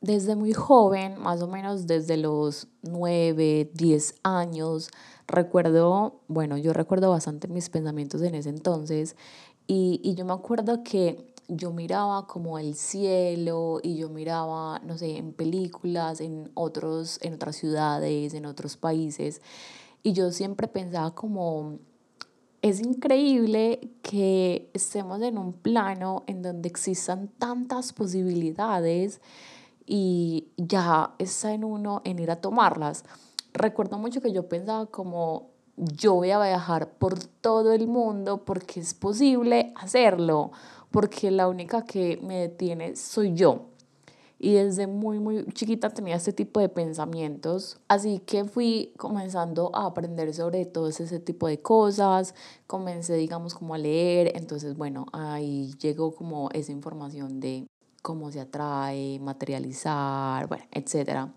desde muy joven, más o menos desde los 9, 10 años, recuerdo, bueno, yo recuerdo bastante mis pensamientos en ese entonces y, y yo me acuerdo que yo miraba como el cielo y yo miraba, no sé, en películas, en otros, en otras ciudades, en otros países y yo siempre pensaba como, es increíble que estemos en un plano en donde existan tantas posibilidades y ya está en uno en ir a tomarlas. Recuerdo mucho que yo pensaba como yo voy a viajar por todo el mundo porque es posible hacerlo, porque la única que me detiene soy yo. Y desde muy, muy chiquita tenía este tipo de pensamientos. Así que fui comenzando a aprender sobre todo ese tipo de cosas. Comencé, digamos, como a leer. Entonces, bueno, ahí llegó como esa información de cómo se atrae, materializar, bueno, etc.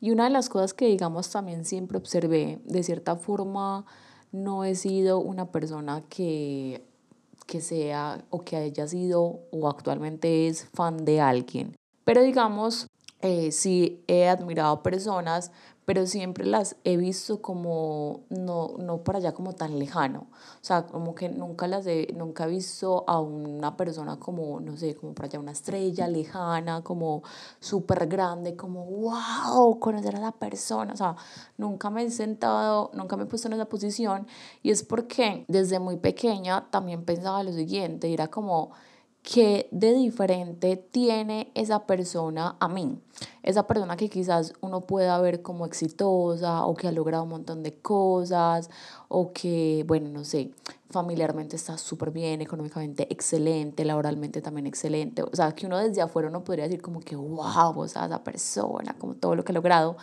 Y una de las cosas que, digamos, también siempre observé, de cierta forma, no he sido una persona que, que sea o que haya sido o actualmente es fan de alguien. Pero digamos, eh, sí he admirado personas, pero siempre las he visto como no, no para allá como tan lejano. O sea, como que nunca las he, nunca he visto a una persona como, no sé, como para allá una estrella lejana, como súper grande, como, wow, conocer a la persona. O sea, nunca me he sentado, nunca me he puesto en esa posición. Y es porque desde muy pequeña también pensaba lo siguiente, era como qué de diferente tiene esa persona a mí. Esa persona que quizás uno pueda ver como exitosa o que ha logrado un montón de cosas o que, bueno, no sé, familiarmente está súper bien, económicamente excelente, laboralmente también excelente. O sea, que uno desde afuera no podría decir como que, wow, o sea, esa persona, como todo lo que ha logrado.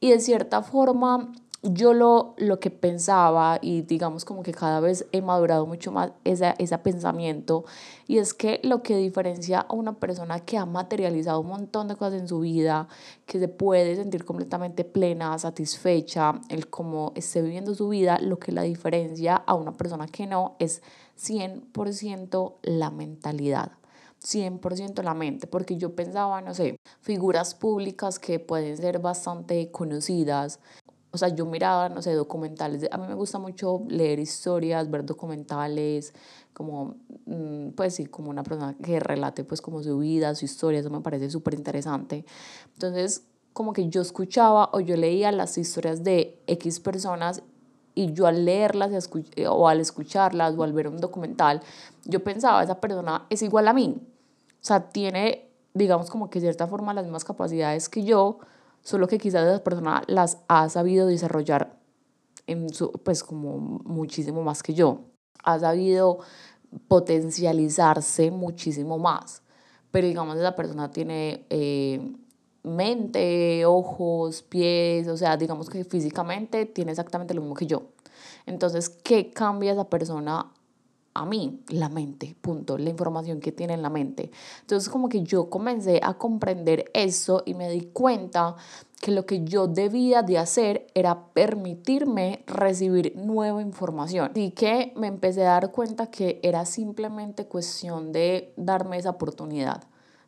Y de cierta forma yo lo, lo que pensaba y digamos como que cada vez he madurado mucho más ese, ese pensamiento y es que lo que diferencia a una persona que ha materializado un montón de cosas en su vida, que se puede sentir completamente plena, satisfecha, el cómo esté viviendo su vida, lo que la diferencia a una persona que no es 100% la mentalidad. 100% la mente, porque yo pensaba, no sé, figuras públicas que pueden ser bastante conocidas, o sea, yo miraba, no sé, documentales. A mí me gusta mucho leer historias, ver documentales, como, mm, pues sí, como una persona que relate pues como su vida, su historia, eso me parece súper interesante. Entonces, como que yo escuchaba o yo leía las historias de X personas y yo al leerlas o al escucharlas o al ver un documental, yo pensaba, esa persona es igual a mí. O sea, tiene, digamos, como que de cierta forma las mismas capacidades que yo, solo que quizás esa persona las ha sabido desarrollar en su, pues como muchísimo más que yo, ha sabido potencializarse muchísimo más, pero digamos esa persona tiene eh, mente, ojos, pies, o sea, digamos que físicamente tiene exactamente lo mismo que yo. Entonces, ¿qué cambia esa persona a mí, la mente, punto, la información que tiene en la mente. Entonces como que yo comencé a comprender eso y me di cuenta que lo que yo debía de hacer era permitirme recibir nueva información. Así que me empecé a dar cuenta que era simplemente cuestión de darme esa oportunidad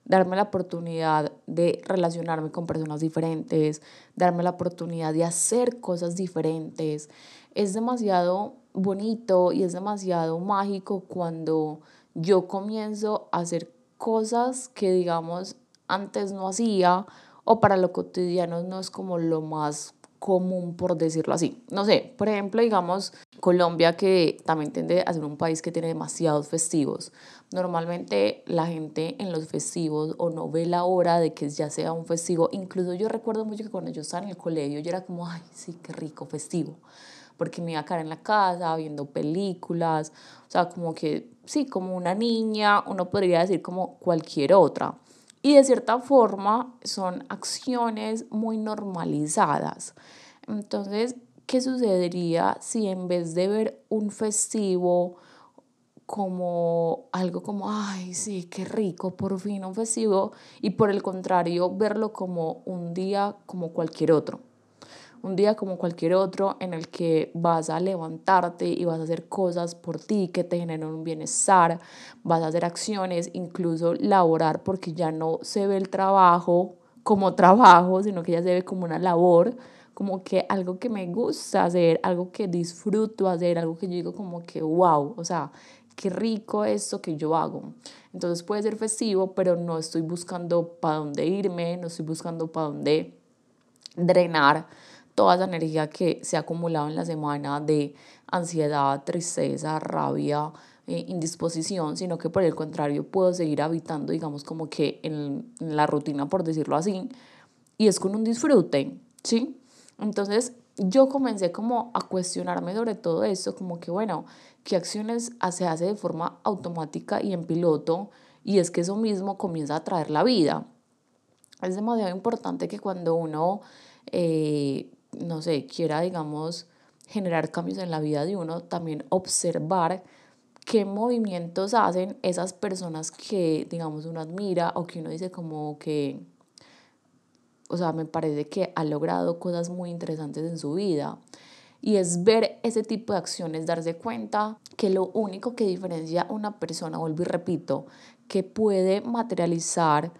darme la oportunidad de relacionarme con personas diferentes, darme la oportunidad de hacer cosas diferentes. Es demasiado bonito y es demasiado mágico cuando yo comienzo a hacer cosas que digamos antes no hacía o para lo cotidiano no es como lo más común por decirlo así. No sé, por ejemplo, digamos Colombia que también tiende a ser un país que tiene demasiados festivos. Normalmente la gente en los festivos o no ve la hora de que ya sea un festivo. Incluso yo recuerdo mucho que cuando yo estaba en el colegio yo era como, ay, sí, qué rico festivo porque me iba a quedar en la casa viendo películas, o sea, como que sí, como una niña, uno podría decir como cualquier otra. Y de cierta forma son acciones muy normalizadas. Entonces, ¿qué sucedería si en vez de ver un festivo como algo como, ay, sí, qué rico, por fin un festivo, y por el contrario, verlo como un día como cualquier otro? Un día como cualquier otro en el que vas a levantarte y vas a hacer cosas por ti que te generan un bienestar, vas a hacer acciones, incluso laborar porque ya no se ve el trabajo como trabajo, sino que ya se ve como una labor, como que algo que me gusta hacer, algo que disfruto hacer, algo que yo digo como que wow, o sea, qué rico esto que yo hago. Entonces puede ser festivo, pero no estoy buscando para dónde irme, no estoy buscando para dónde drenar toda esa energía que se ha acumulado en la semana de ansiedad, tristeza, rabia, eh, indisposición, sino que por el contrario puedo seguir habitando, digamos, como que en, en la rutina, por decirlo así, y es con un disfrute, ¿sí? Entonces yo comencé como a cuestionarme sobre todo esto, como que bueno, qué acciones se hace de forma automática y en piloto, y es que eso mismo comienza a traer la vida. Es demasiado importante que cuando uno, eh, no sé, quiera, digamos, generar cambios en la vida de uno, también observar qué movimientos hacen esas personas que, digamos, uno admira o que uno dice como que o sea, me parece que ha logrado cosas muy interesantes en su vida. Y es ver ese tipo de acciones, darse cuenta que lo único que diferencia a una persona, vuelvo y repito, que puede materializar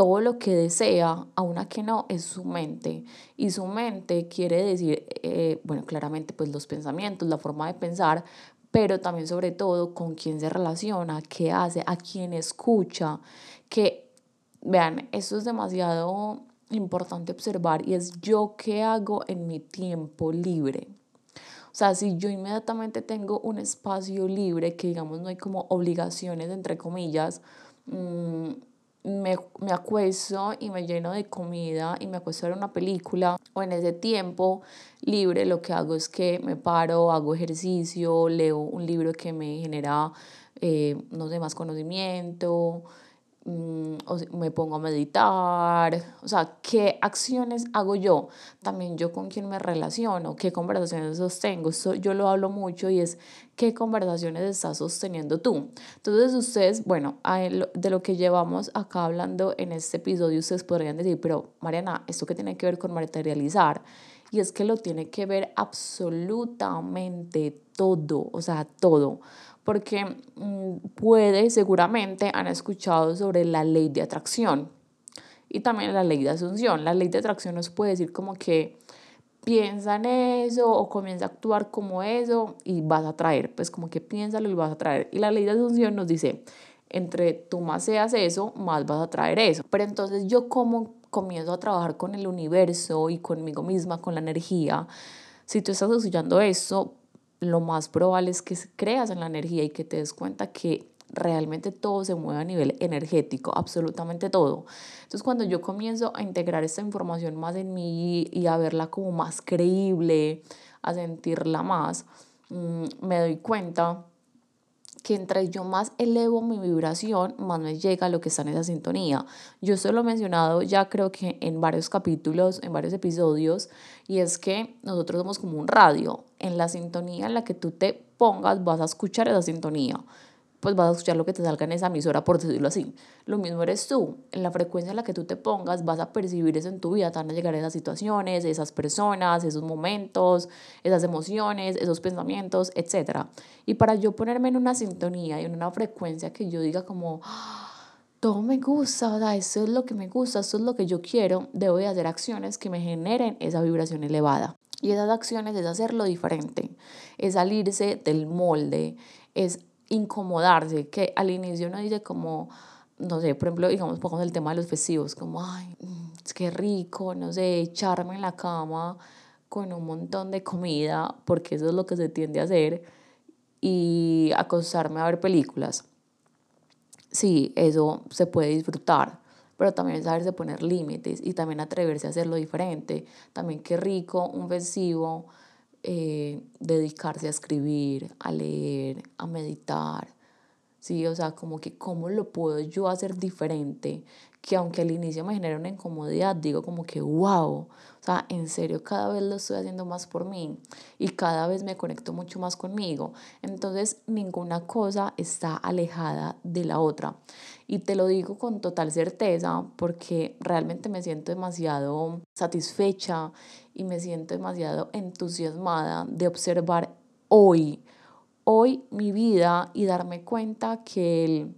todo lo que desea a una que no es su mente. Y su mente quiere decir, eh, bueno, claramente pues los pensamientos, la forma de pensar, pero también sobre todo con quién se relaciona, qué hace, a quién escucha, que vean, eso es demasiado importante observar y es yo qué hago en mi tiempo libre. O sea, si yo inmediatamente tengo un espacio libre, que digamos no hay como obligaciones, entre comillas, mm, me, me, acuesto y me lleno de comida y me acuesto a ver una película o en ese tiempo libre lo que hago es que me paro, hago ejercicio, leo un libro que me genera, eh, no más conocimiento, Mm, me pongo a meditar, o sea, ¿qué acciones hago yo? También yo con quién me relaciono, qué conversaciones sostengo. Esto yo lo hablo mucho y es qué conversaciones estás sosteniendo tú. Entonces ustedes, bueno, de lo que llevamos acá hablando en este episodio, ustedes podrían decir, pero Mariana, ¿esto qué tiene que ver con materializar? Y es que lo tiene que ver absolutamente todo, o sea, todo porque mm, puede, seguramente han escuchado sobre la ley de atracción y también la ley de asunción. La ley de atracción nos puede decir como que piensa en eso o comienza a actuar como eso y vas a traer, pues como que piénsalo y vas a traer. Y la ley de asunción nos dice, entre tú más seas eso, más vas a traer eso. Pero entonces yo como comienzo a trabajar con el universo y conmigo misma, con la energía, si tú estás asociando eso, lo más probable es que creas en la energía y que te des cuenta que realmente todo se mueve a nivel energético, absolutamente todo. Entonces cuando yo comienzo a integrar esta información más en mí y a verla como más creíble, a sentirla más, mm, me doy cuenta que entre yo más elevo mi vibración, más me llega lo que está en esa sintonía. Yo esto lo he mencionado ya creo que en varios capítulos, en varios episodios, y es que nosotros somos como un radio. En la sintonía en la que tú te pongas, vas a escuchar esa sintonía pues vas a escuchar lo que te salga en esa emisora, por decirlo así. Lo mismo eres tú. En la frecuencia en la que tú te pongas, vas a percibir eso en tu vida. Te van a llegar esas situaciones, esas personas, esos momentos, esas emociones, esos pensamientos, etc. Y para yo ponerme en una sintonía y en una frecuencia que yo diga como, ah, todo me gusta, o eso es lo que me gusta, eso es lo que yo quiero, debo de hacer acciones que me generen esa vibración elevada. Y esas acciones es hacerlo diferente, es salirse del molde, es incomodarse, que al inicio uno dice como, no sé, por ejemplo, digamos, pongamos el tema de los festivos, como, ay, es que rico, no sé, echarme en la cama con un montón de comida, porque eso es lo que se tiende a hacer, y acostarme a ver películas. Sí, eso se puede disfrutar, pero también saberse poner límites y también atreverse a hacerlo diferente. También qué rico un festivo eh, dedicarse a escribir, a leer, a meditar, ¿sí? O sea, como que cómo lo puedo yo hacer diferente, que aunque al inicio me genera una incomodidad, digo como que, wow, o sea, en serio, cada vez lo estoy haciendo más por mí y cada vez me conecto mucho más conmigo. Entonces, ninguna cosa está alejada de la otra. Y te lo digo con total certeza porque realmente me siento demasiado satisfecha y me siento demasiado entusiasmada de observar hoy, hoy mi vida y darme cuenta que el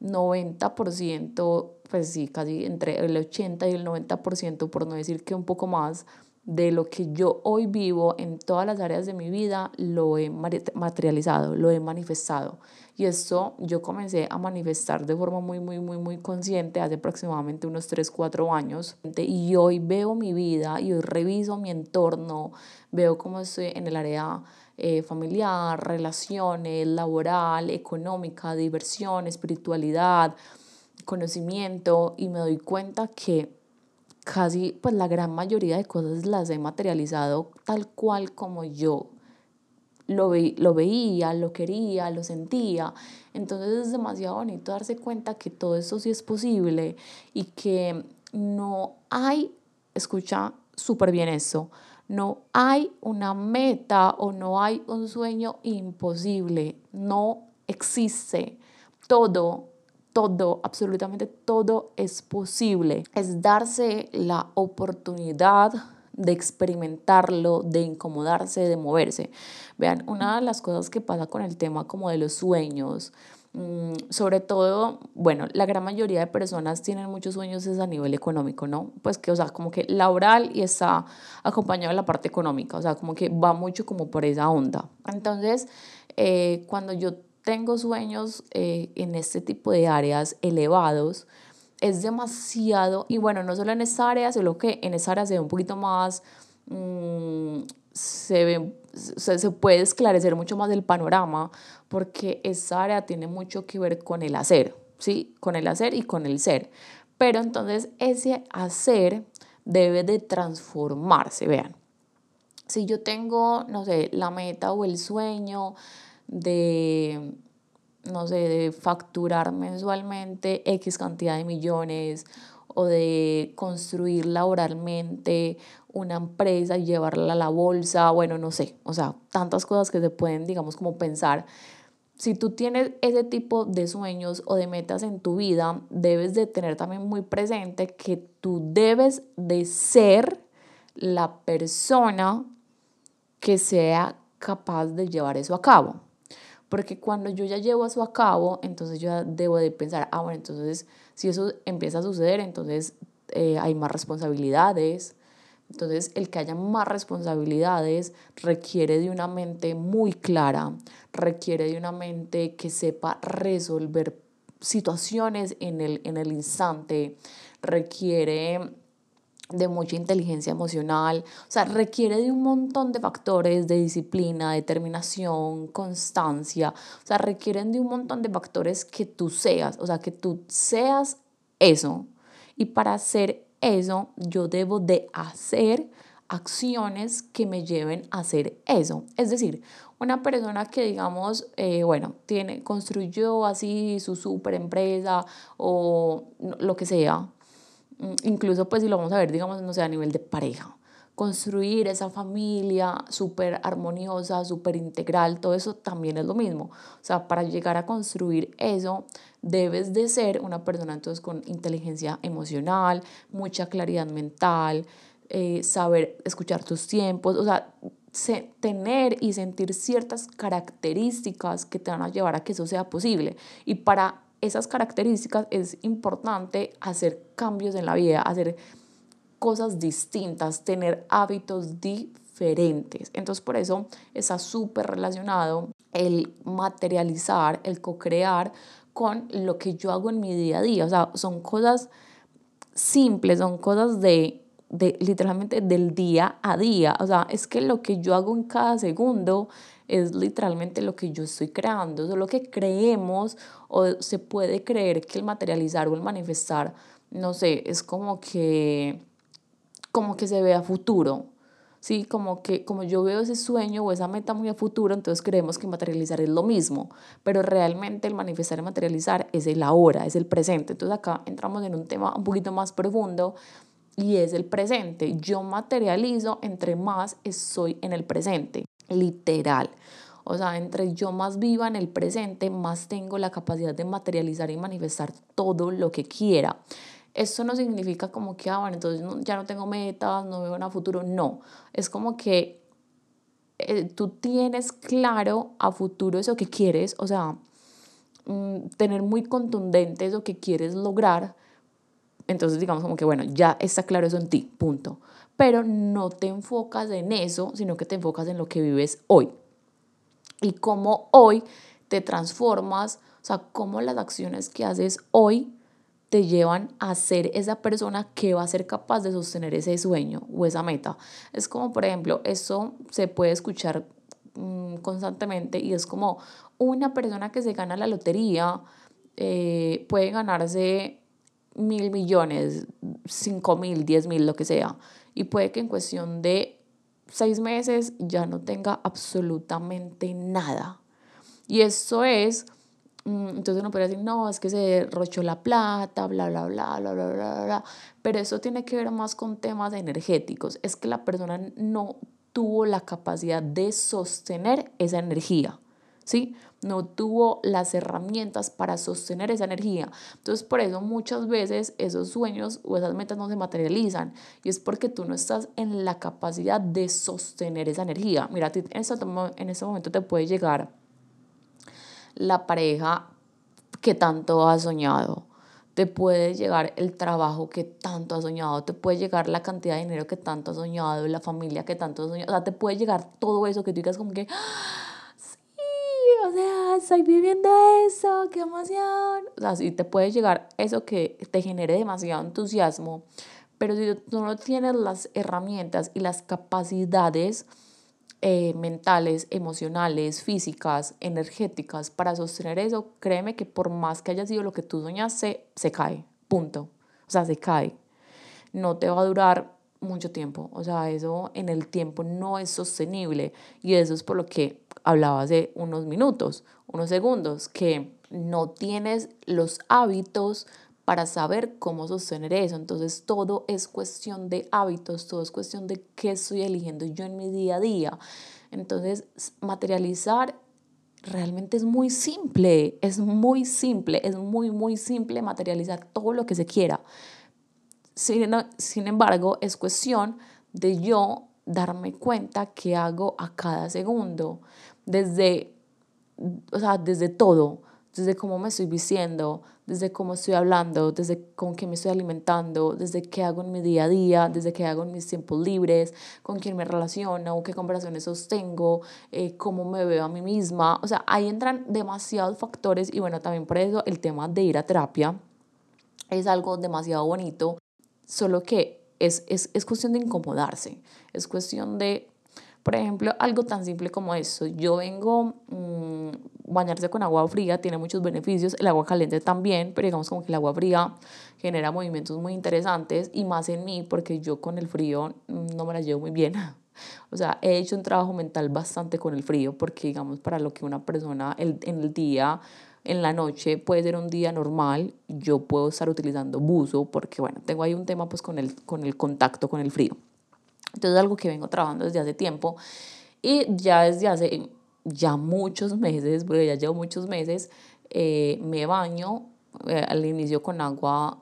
90%, pues sí, casi entre el 80 y el 90%, por no decir que un poco más, de lo que yo hoy vivo en todas las áreas de mi vida, lo he materializado, lo he manifestado. Y esto yo comencé a manifestar de forma muy, muy, muy, muy consciente hace aproximadamente unos 3, 4 años. Y hoy veo mi vida y hoy reviso mi entorno, veo cómo estoy en el área eh, familiar, relaciones, laboral, económica, diversión, espiritualidad, conocimiento y me doy cuenta que casi pues la gran mayoría de cosas las he materializado tal cual como yo lo, lo veía, lo quería, lo sentía. Entonces es demasiado bonito darse cuenta que todo eso sí es posible y que no hay, escucha súper bien eso, no hay una meta o no hay un sueño imposible, no existe. Todo todo, absolutamente todo es posible. Es darse la oportunidad de experimentarlo, de incomodarse, de moverse. Vean, una de las cosas que pasa con el tema como de los sueños, mm, sobre todo, bueno, la gran mayoría de personas tienen muchos sueños es a nivel económico, ¿no? Pues que, o sea, como que laboral y está acompañado de la parte económica, o sea, como que va mucho como por esa onda. Entonces, eh, cuando yo tengo sueños eh, en este tipo de áreas elevados, es demasiado, y bueno, no solo en esta área, sino que en esa área se ve un poquito más, mm, se, ve, se, se, puede esclarecer mucho más el panorama, porque esa área tiene mucho que ver con el hacer, ¿sí? Con el hacer y con el ser. Pero entonces ese hacer debe de transformarse, vean. Si yo tengo, no sé, la meta o el sueño de, no sé, de facturar mensualmente X cantidad de millones o de construir laboralmente una empresa y llevarla a la bolsa, bueno, no sé, o sea, tantas cosas que se pueden, digamos, como pensar. Si tú tienes ese tipo de sueños o de metas en tu vida, debes de tener también muy presente que tú debes de ser la persona que sea capaz de llevar eso a cabo. Porque cuando yo ya llevo eso a cabo, entonces yo debo de pensar, ah, bueno, entonces si eso empieza a suceder, entonces eh, hay más responsabilidades. Entonces el que haya más responsabilidades requiere de una mente muy clara, requiere de una mente que sepa resolver situaciones en el, en el instante, requiere de mucha inteligencia emocional, o sea, requiere de un montón de factores de disciplina, determinación, constancia, o sea, requieren de un montón de factores que tú seas, o sea, que tú seas eso. Y para hacer eso, yo debo de hacer acciones que me lleven a hacer eso. Es decir, una persona que digamos, eh, bueno, tiene, construyó así su super empresa o lo que sea, incluso pues si lo vamos a ver, digamos, no sé, a nivel de pareja, construir esa familia súper armoniosa, súper integral, todo eso también es lo mismo. O sea, para llegar a construir eso, debes de ser una persona entonces con inteligencia emocional, mucha claridad mental, eh, saber escuchar tus tiempos, o sea, tener y sentir ciertas características que te van a llevar a que eso sea posible. Y para esas características es importante hacer cambios en la vida, hacer cosas distintas, tener hábitos diferentes. Entonces por eso está súper relacionado el materializar, el co-crear con lo que yo hago en mi día a día. O sea, son cosas simples, son cosas de, de literalmente del día a día. O sea, es que lo que yo hago en cada segundo es literalmente lo que yo estoy creando, es lo que creemos o se puede creer que el materializar o el manifestar, no sé, es como que, como que se ve a futuro, ¿sí? Como que como yo veo ese sueño o esa meta muy a futuro, entonces creemos que materializar es lo mismo, pero realmente el manifestar y materializar es el ahora, es el presente. Entonces acá entramos en un tema un poquito más profundo y es el presente. Yo materializo entre más estoy en el presente literal. O sea, entre yo más viva en el presente, más tengo la capacidad de materializar y manifestar todo lo que quiera. Eso no significa como que, ah, bueno, entonces ya no tengo metas, no veo a futuro. No, es como que eh, tú tienes claro a futuro eso que quieres, o sea, mm, tener muy contundente eso que quieres lograr, Entonces digamos como que, bueno, ya está claro eso en ti, punto. Pero no te enfocas en eso, sino que te enfocas en lo que vives hoy. Y cómo hoy te transformas, o sea, cómo las acciones que haces hoy te llevan a ser esa persona que va a ser capaz de sostener ese sueño o esa meta. Es como, por ejemplo, eso se puede escuchar mm, constantemente y es como una persona que se gana la lotería eh, puede ganarse mil millones, cinco mil, diez mil, lo que sea. Y puede que en cuestión de seis meses ya no tenga absolutamente nada. Y eso es Mm, entonces uno puede decir, no, es que se derrochó la plata, bla, bla, bla, bla, bla, bla, bla. Pero eso tiene que ver más con temas energéticos. Es que la persona no tuvo la capacidad de sostener esa energía, ¿sí? No tuvo las herramientas para sostener esa energía. Entonces, por eso muchas veces esos sueños o esas metas no se materializan. Y es porque tú no estás en la capacidad de sostener esa energía. Mira, en este, en este momento te puede llegar la pareja que tanto has soñado. Te puede llegar el trabajo que tanto has soñado, te puede llegar la cantidad de dinero que tanto has soñado, la familia que tanto has soñado, o sea, te puede llegar todo eso que tú digas como que, o sea, estoy viviendo eso, qué emoción. O sea, sí te puede llegar eso que te genere demasiado entusiasmo, pero si tú no tienes las herramientas y las capacidades, eh, mentales, emocionales, físicas, energéticas para sostener eso, créeme que por más que haya sido lo que tú soñaste, se cae, punto. O sea, se cae. No te va a durar mucho tiempo. O sea, eso en el tiempo no es sostenible. Y eso es por lo que hablaba hace unos minutos, unos segundos, que no tienes los hábitos para saber cómo sostener eso. Entonces todo es cuestión de hábitos, todo es cuestión de qué estoy eligiendo yo en mi día a día. Entonces materializar realmente es muy simple, es muy simple, es muy, muy simple materializar todo lo que se quiera. Sin, embargo, es cuestión de yo darme cuenta qué hago a cada segundo, desde, o sea, desde todo, desde cómo me estoy vistiendo, desde cómo estoy hablando, desde con qué me estoy alimentando, desde qué hago en mi día a día, desde qué hago en mis tiempos libres, con quién me relaciono, qué conversaciones sostengo, eh, cómo me veo a mí misma. O sea, ahí entran demasiados factores y bueno, también por eso el tema de ir a terapia es algo demasiado bonito, solo que es, es, es cuestión de incomodarse, es cuestión de por ejemplo, algo tan simple como eso. Yo vengo, mmm, bañarse con agua fría tiene muchos beneficios, el agua caliente también, pero digamos como que el agua fría genera movimientos muy interesantes y más en mí porque yo con el frío mm, no me la llevo muy bien. O sea, he hecho un trabajo mental bastante con el frío porque digamos para lo que una persona el, en el día en la noche puede ser un día normal, yo puedo estar utilizando buzo porque, bueno, tengo ahí un tema pues con el, con el contacto con el frío. Entonces es algo que vengo trabajando desde hace tiempo y ya desde hace ya muchos meses, porque ya llevo muchos meses, eh, me baño eh, al inicio con agua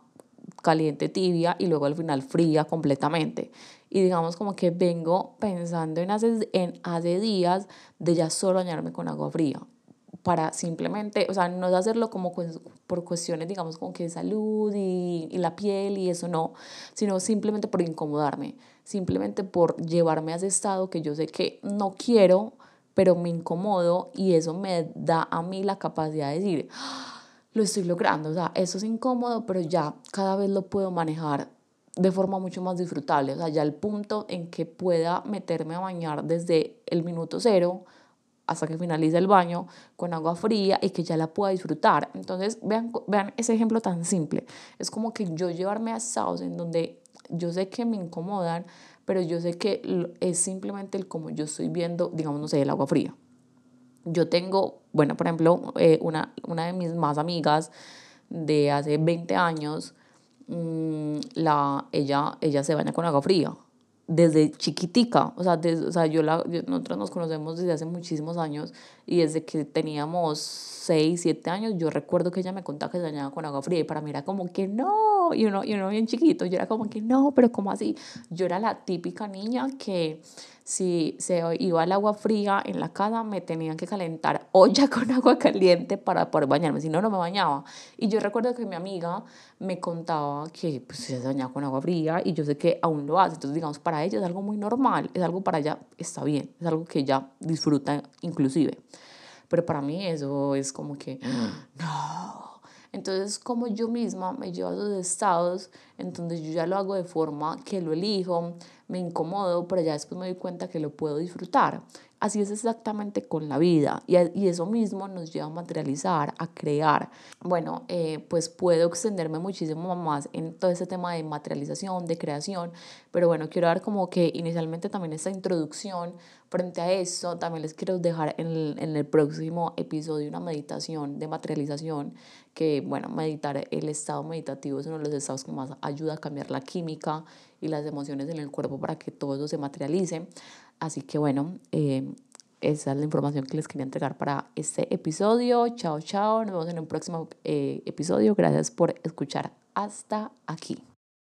caliente tibia y luego al final fría completamente. Y digamos como que vengo pensando en hace, en hace días de ya solo bañarme con agua fría para simplemente, o sea, no es hacerlo como por cuestiones, digamos, como que de salud y, y, la piel y eso no, sino simplemente por incomodarme, simplemente por llevarme a ese estado que yo sé que no quiero, pero me incomodo y eso me da a mí la capacidad de decir, ah, lo estoy logrando, o sea, eso es incómodo, pero ya cada vez lo puedo manejar de forma mucho más disfrutable, o sea, ya el punto en que pueda meterme a bañar desde el minuto cero hasta que finalice el baño con agua fría y que ya la pueda disfrutar. Entonces, vean, vean ese ejemplo tan simple. Es como que yo llevarme a estados en donde yo sé que me incomodan, pero yo sé que es simplemente el como yo estoy viendo, digamos, no sé, el agua fría. Yo tengo, bueno, por ejemplo, eh, una, una de mis más amigas de hace 20 años, mm, la, ella, ella se baña con agua fría desde chiquitica, o sea, o sea yo la, nosotros nos conocemos desde hace muchísimos años y desde que teníamos 6, 7 años, yo recuerdo que ella me contaba que se bañaba con agua fría y para mí era como que no, y uno, y uno bien chiquito, yo era como que, no, pero ¿cómo así? Yo era la típica niña que si se iba al agua fría en la casa, me tenían que calentar olla con agua caliente para poder bañarme, si no, no me bañaba. Y yo recuerdo que mi amiga me contaba que pues, se bañaba con agua fría y yo sé que aún lo hace. Entonces, digamos, para ella es algo muy normal, es algo para ella, está bien, es algo que ella disfruta inclusive. Pero para mí eso es como que, no, entonces, como yo misma me llevo a esos estados, entonces yo ya lo hago de forma que lo elijo, me incomodo, pero ya después me doy cuenta que lo puedo disfrutar. Así es exactamente con la vida y, y eso mismo nos lleva a materializar, a crear. Bueno, eh, pues puedo extenderme muchísimo más en todo ese tema de materialización, de creación, pero bueno, quiero dar como que inicialmente también esta introducción frente a eso. También les quiero dejar en el, en el próximo episodio una meditación de materialización, que bueno, meditar el estado meditativo es uno de los estados que más ayuda a cambiar la química y las emociones en el cuerpo para que todo eso se materialice. Así que bueno, eh, esa es la información que les quería entregar para este episodio. Chao, chao. Nos vemos en un próximo eh, episodio. Gracias por escuchar hasta aquí.